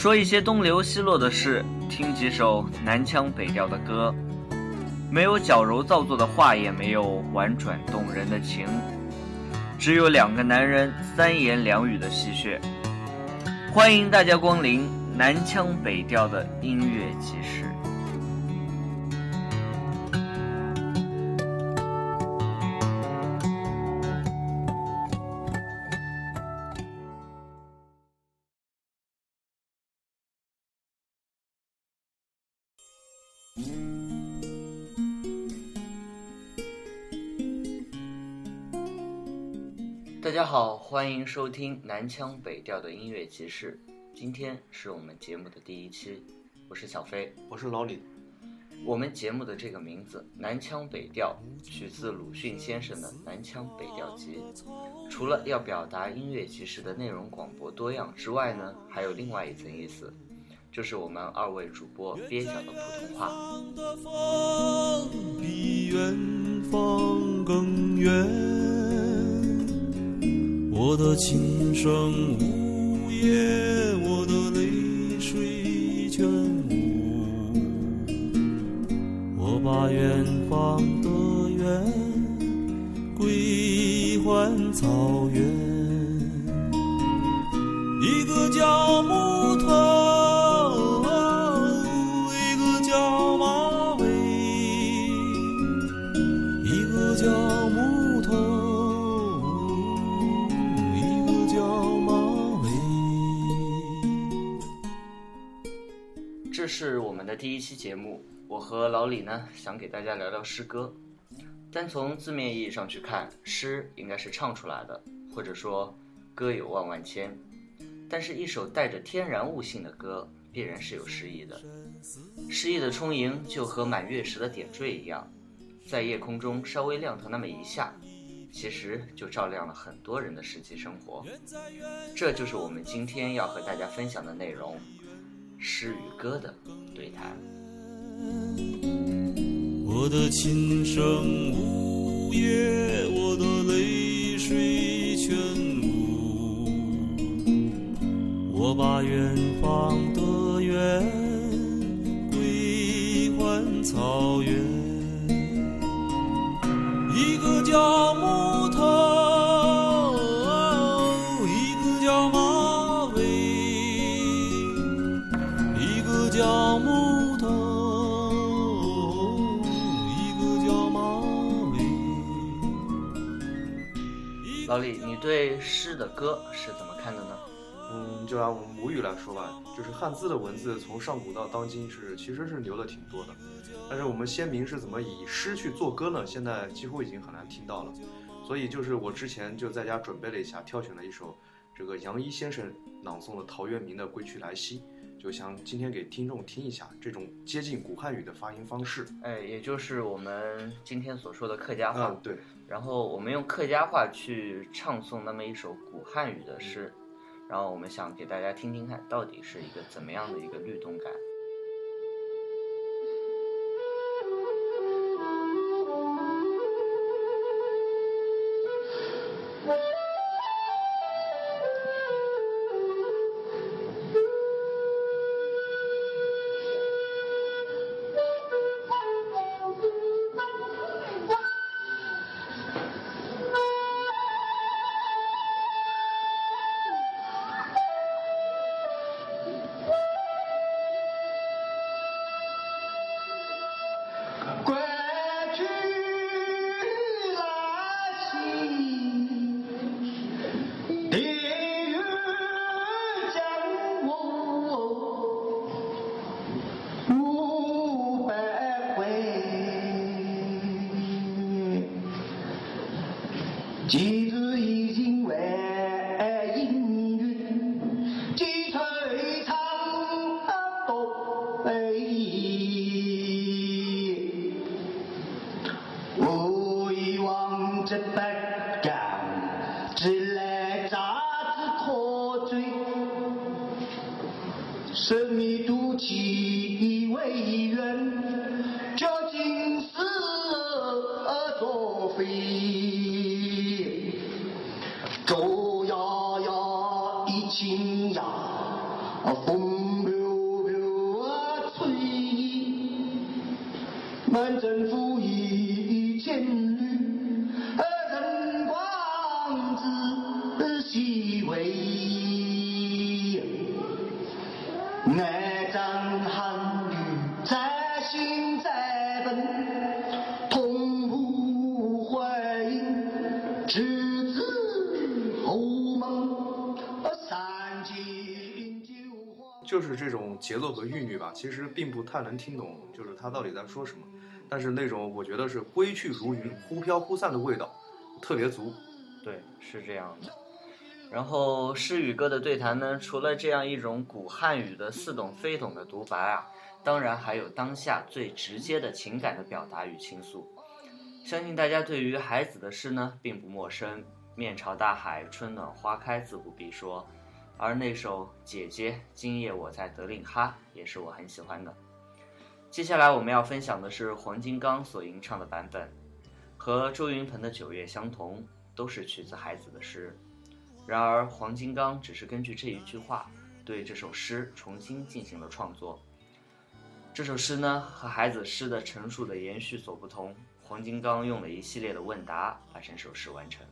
说一些东流西落的事，听几首南腔北调的歌，没有矫揉造作的话，也没有婉转动人的情，只有两个男人三言两语的戏谑。欢迎大家光临南腔北调的音乐集市。大家好，欢迎收听南腔北调的音乐集市。今天是我们节目的第一期，我是小飞，我是老李。我们节目的这个名字“南腔北调”取自鲁迅先生的《南腔北调集》。除了要表达音乐集市的内容广博多样之外呢，还有另外一层意思，就是我们二位主播蹩脚的普通话。我的琴声呜咽，我的泪水全无。我把远方的远归还草原，一个叫木第一期节目，我和老李呢想给大家聊聊诗歌。单从字面意义上去看，诗应该是唱出来的，或者说歌有万万千。但是，一首带着天然悟性的歌，必然是有诗意的。诗意的充盈，就和满月时的点缀一样，在夜空中稍微亮堂那么一下，其实就照亮了很多人的实际生活。这就是我们今天要和大家分享的内容。诗与歌的对谈。我的琴声呜咽，我的泪水全无。我把远方的远归还草原，一个叫对诗的歌是怎么看的呢？嗯，就按我们母语来说吧，就是汉字的文字，从上古到当今是其实是留了挺多的。但是我们先民是怎么以诗去做歌呢？现在几乎已经很难听到了。所以就是我之前就在家准备了一下，挑选了一首这个杨一先生朗诵的陶渊明的《归去来兮》。就想今天给听众听一下这种接近古汉语的发音方式，哎，也就是我们今天所说的客家话。对。然后我们用客家话去唱诵那么一首古汉语的诗，然后我们想给大家听听看到底是一个怎么样的一个律动感。爱张汉语在心在本，同步回应，稚子后梦，三尽酒花。就是这种节奏和韵律吧，其实并不太能听懂，就是他到底在说什么。但是那种我觉得是归去如云、忽飘忽散的味道，特别足。对，是这样的。然后诗与歌的对谈呢，除了这样一种古汉语的似懂非懂的独白啊，当然还有当下最直接的情感的表达与倾诉。相信大家对于海子的诗呢并不陌生，“面朝大海，春暖花开”自不必说，而那首《姐姐，今夜我在德令哈》也是我很喜欢的。接下来我们要分享的是黄金刚所吟唱的版本，和周云鹏的《九月》相同，都是取自海子的诗。然而黄金刚只是根据这一句话，对这首诗重新进行了创作。这首诗呢，和孩子诗的陈述的延续所不同，黄金刚用了一系列的问答把整首诗完成。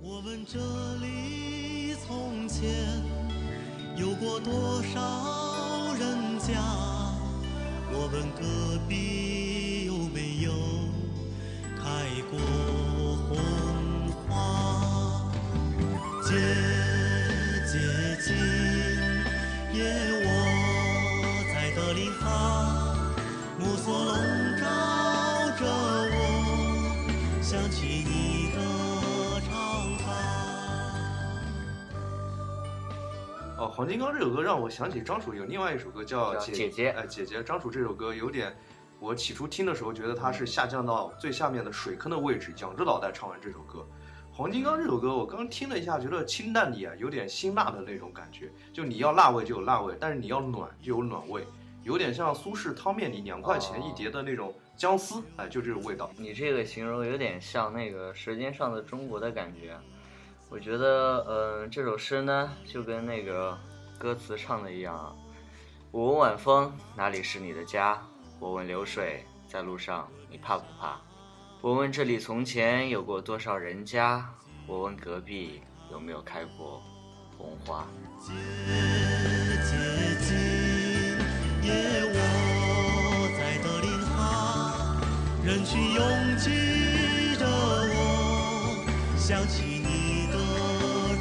我问这里从前有过多少人家？我问隔壁有没有开过红？姐姐今夜我在德令哈，暮色笼罩着我，想起你的长发。哦，黄金刚这首歌让我想起张楚有另外一首歌叫叫《姐姐姐哎，姐姐，张楚这首歌有点，我起初听的时候觉得他是下降到最下面的水坑的位置，仰着脑袋唱完这首歌。黄金刚这首歌我刚听了一下，觉得清淡里啊有点辛辣的那种感觉，就你要辣味就有辣味，但是你要暖就有暖味，有点像苏式汤面里两块钱一碟的那种姜丝，哎，就这种味道。你这个形容有点像那个《舌尖上的中国》的感觉。我觉得，嗯、这首诗呢，就跟那个歌词唱的一样啊。我问晚风哪里是你的家，我问流水在路上你怕不怕？我问这里从前有过多少人家，我问隔壁有没有开过红花。姐姐今夜我在德令哈，人群拥挤着我，想起你的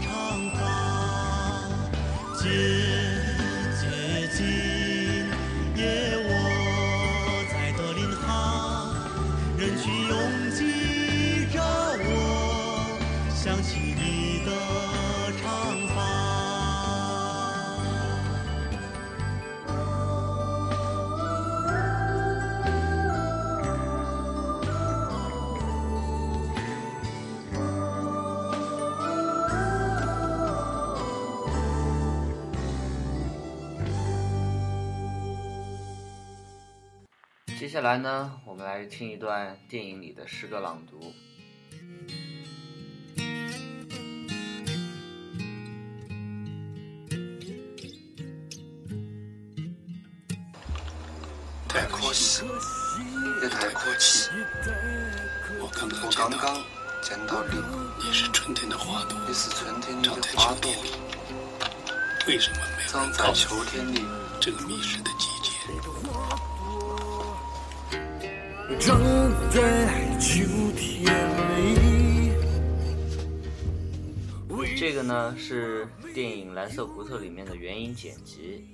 长发。下来呢，我们来听一段电影里的诗歌朗读。太可惜，也太可惜。我刚刚我见到刚刚见到你，你是春天的花朵，你是春天里的长在花朵秋天，里。为什么没有长在人告诉秋天里。这个迷失的季节？长在秋天里。这个呢是电影《蓝色骨头》里面的原音剪辑。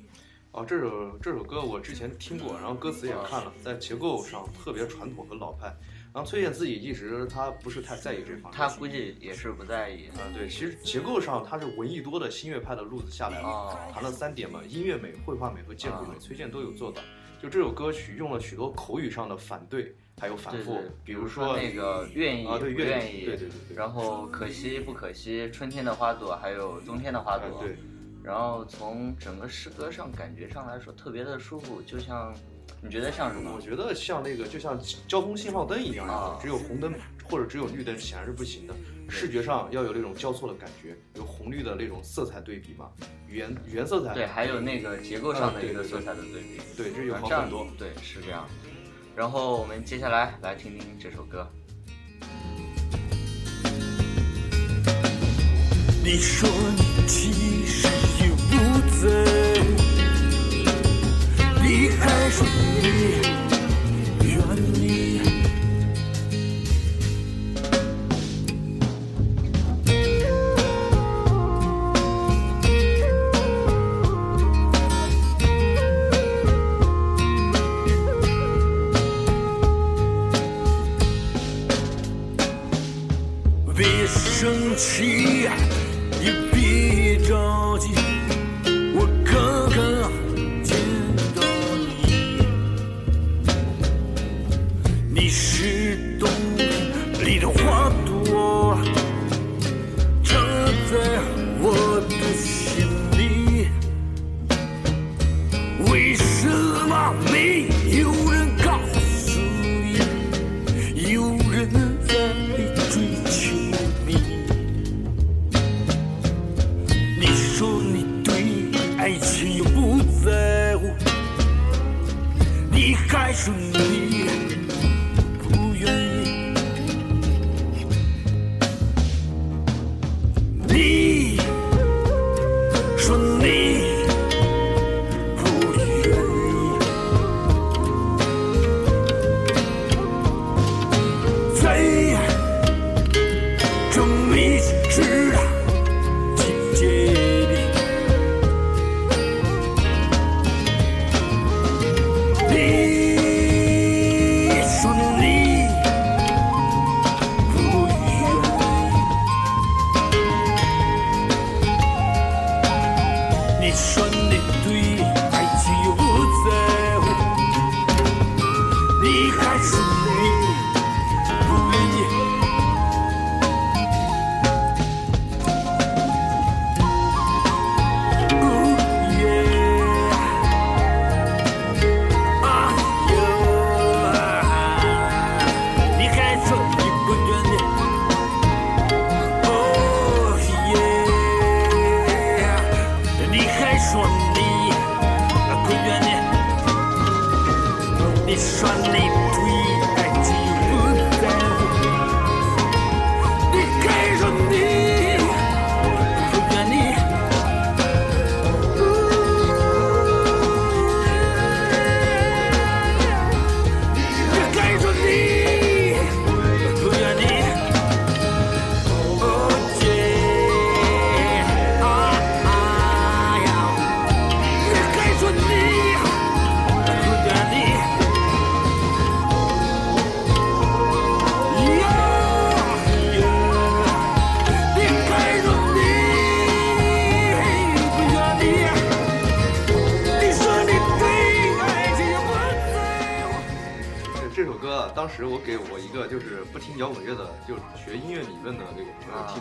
哦，这首这首歌我之前听过，然后歌词也看了，在结构上特别传统和老派。然后崔健自己一直他不是太在意这方面。他估计也是不在意。啊，对，其实结构上他是文艺多的新乐派的路子下来了，哦谈了三点嘛，音乐美、绘画美和建筑美，啊崔健都有做到。就这首歌曲用了许多口语上的反对，还有反复，对对，比如说那个愿意啊，对，不愿愿意，对对对对，然后可惜不可惜，春天的花朵，还有冬天的花朵。哎对，然后从整个诗歌上感觉上来说，特别的舒服，就像你觉得像什么我？觉得像那个就像交通信号灯一样，啊只有红灯或者只有绿灯显然是不行的。视觉上要有那种交错的感觉，有红绿的那种色彩对比嘛，原原色彩对，还有那个结构上的一个色彩的对比。对，这有啊这样好很多。对，是这样。然后我们接下来来听听这首歌。你说你其实也不在乎，你还说你愿意。别生气，也别着急，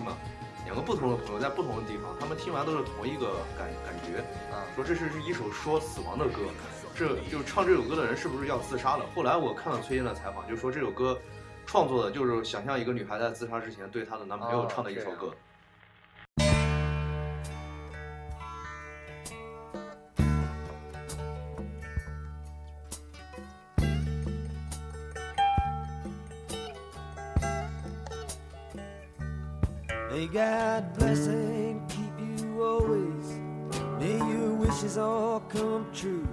嘛，两个不同的朋友在不同的地方，他们听完都是同一个感感觉，啊说这是是一首说死亡的歌，这就唱这首歌的人是不是要自杀了？后来我看了崔健的采访，就说这首歌创作的就是想象一个女孩在自杀之前对她的男朋友哦唱的一首歌。你 May God bless and keep you always. May your wishes all come true.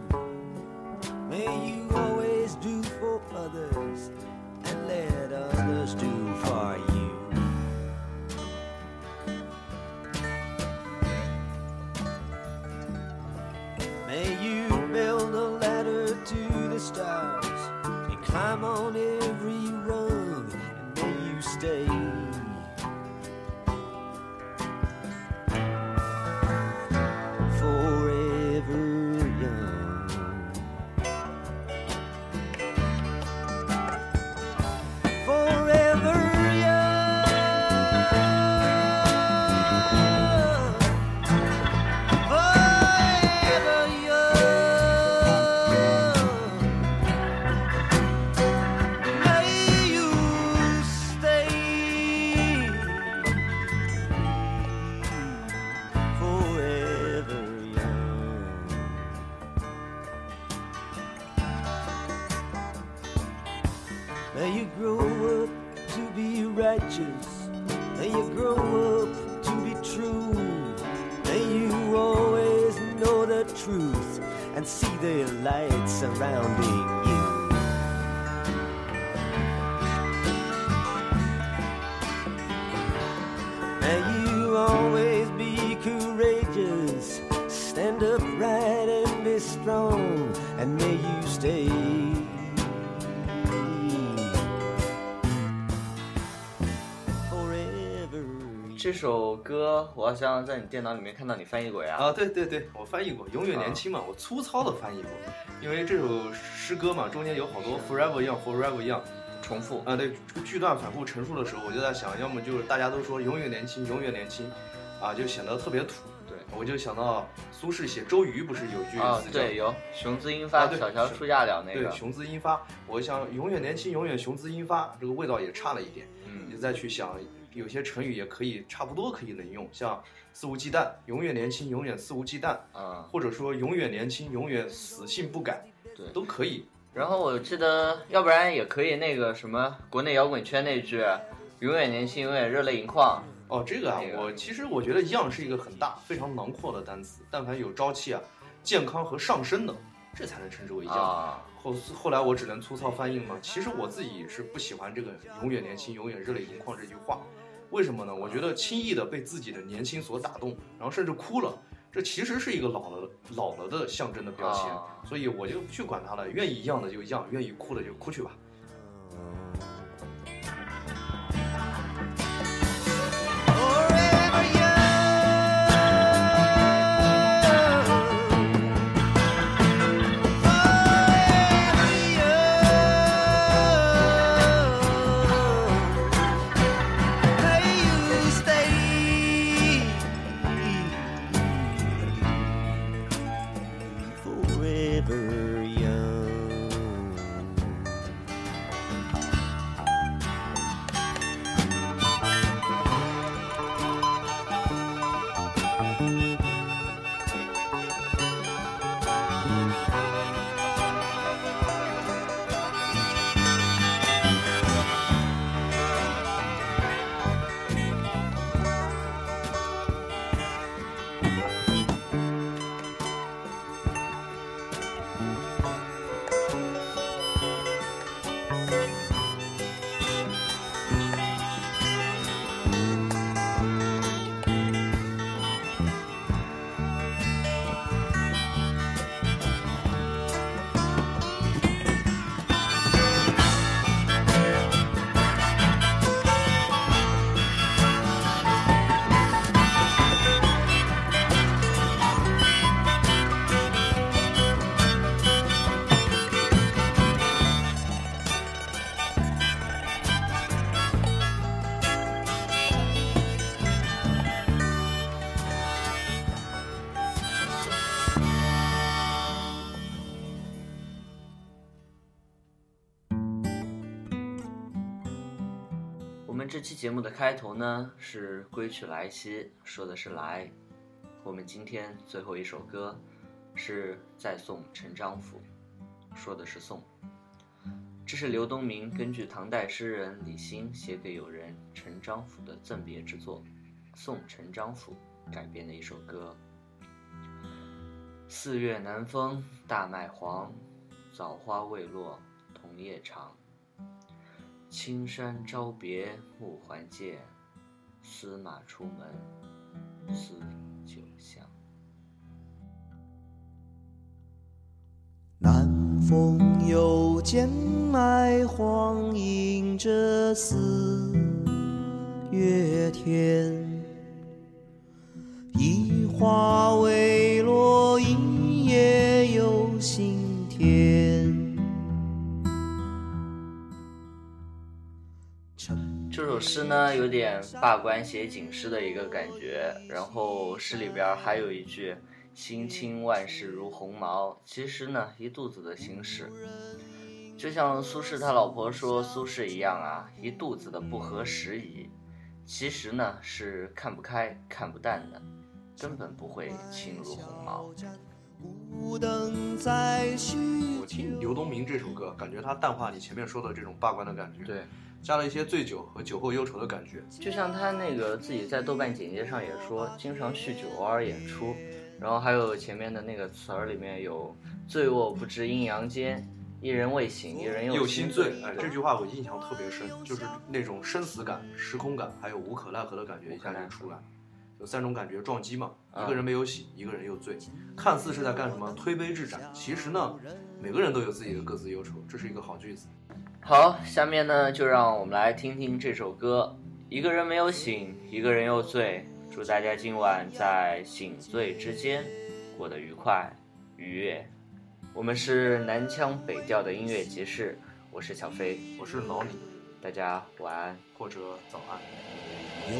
May you always do for others and let others do and see the light surrounding 首歌我好像在你电脑里面看到你翻译过呀。啊，对对对，我翻译过《永远年轻》嘛，我粗糙的翻译过，因为这首诗歌嘛，中间有好多 forever young forever young 重复。啊，对，这个句段反复陈述的时候，我就在想，要么就是大家都说永远年轻，永远年轻，啊，就显得特别土。对我就想到苏轼写周瑜不是有句啊，词叫对，有雄姿英发，小乔出嫁了那个对。雄姿英发，我想永远年轻，永远雄姿英发，这个味道也差了一点。嗯你再去想，有些成语也可以差不多可以能用，像肆无忌惮，永远年轻，永远肆无忌惮，嗯，或者说永远年轻，永远死性不改，对都可以。然后我记得，要不然也可以那个什么，国内摇滚圈那句“永远年轻，永远热泪盈眶哦，这个啊那，个我其实我觉得 “young” 是一个很大、非常囊括的单词，但凡有朝气啊、健康和上升的，这才能称之为 young。啊。后后来我只能粗糙翻译嘛。其实我自己是不喜欢这个“永远年轻，永远热泪盈眶”这句话。为什么呢？我觉得轻易的被自己的年轻所打动，然后甚至哭了，这其实是一个老了老了的象征的标签。啊所以我就不去管它了，愿意 young 的就 young，愿意哭的就哭去吧。我们节目的开头呢是《归去来兮》，说的是来。我们今天最后一首歌是《再送陈章甫》，说的是送。这是刘东明根据唐代诗人李欣写给友人陈章甫的赠别之作《送陈章甫》改编的一首歌。四月南风大麦黄，枣花未落桐叶长。青山朝别暮还见，司马出门思酒香。南风又见麦黄，迎着四月天。一花未落，首诗呢，有点罢官写景诗的一个感觉，然后诗里边还有一句“心清万事如鸿毛”，其实呢，一肚子的心事。就像苏轼他老婆说苏轼一样啊，一肚子的不合时宜。其实呢，是看不开、看不淡的，根本不会轻如鸿毛。我听刘东明这首歌，感觉他淡化你前面说的这种罢官的感觉，，对，加了一些醉酒和酒后忧愁的感觉。就像他那个自己在豆瓣简介上也说，经常酗酒偶尔演出，然后还有前面的那个词儿里面有“醉卧不知阴阳间，一人未醒，一人又心心醉，哎，这句话我印象特别深，就是那种生死感、时空感，还有无可奈何的感觉一下就出来，有三种感觉撞击嘛。啊一个人没有醒，一个人又醉，看似是在干什么推杯置盏，其实呢，每个人都有自己的各自忧愁，这是一个好句子。好，下面呢就让我们来听听这首歌。一个人没有醒，一个人又醉。祝大家今晚在醒醉之间过得愉快愉悦。我们是南腔北调的音乐集市，我是小飞，我是老李，大家晚安。或者早安。有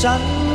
山。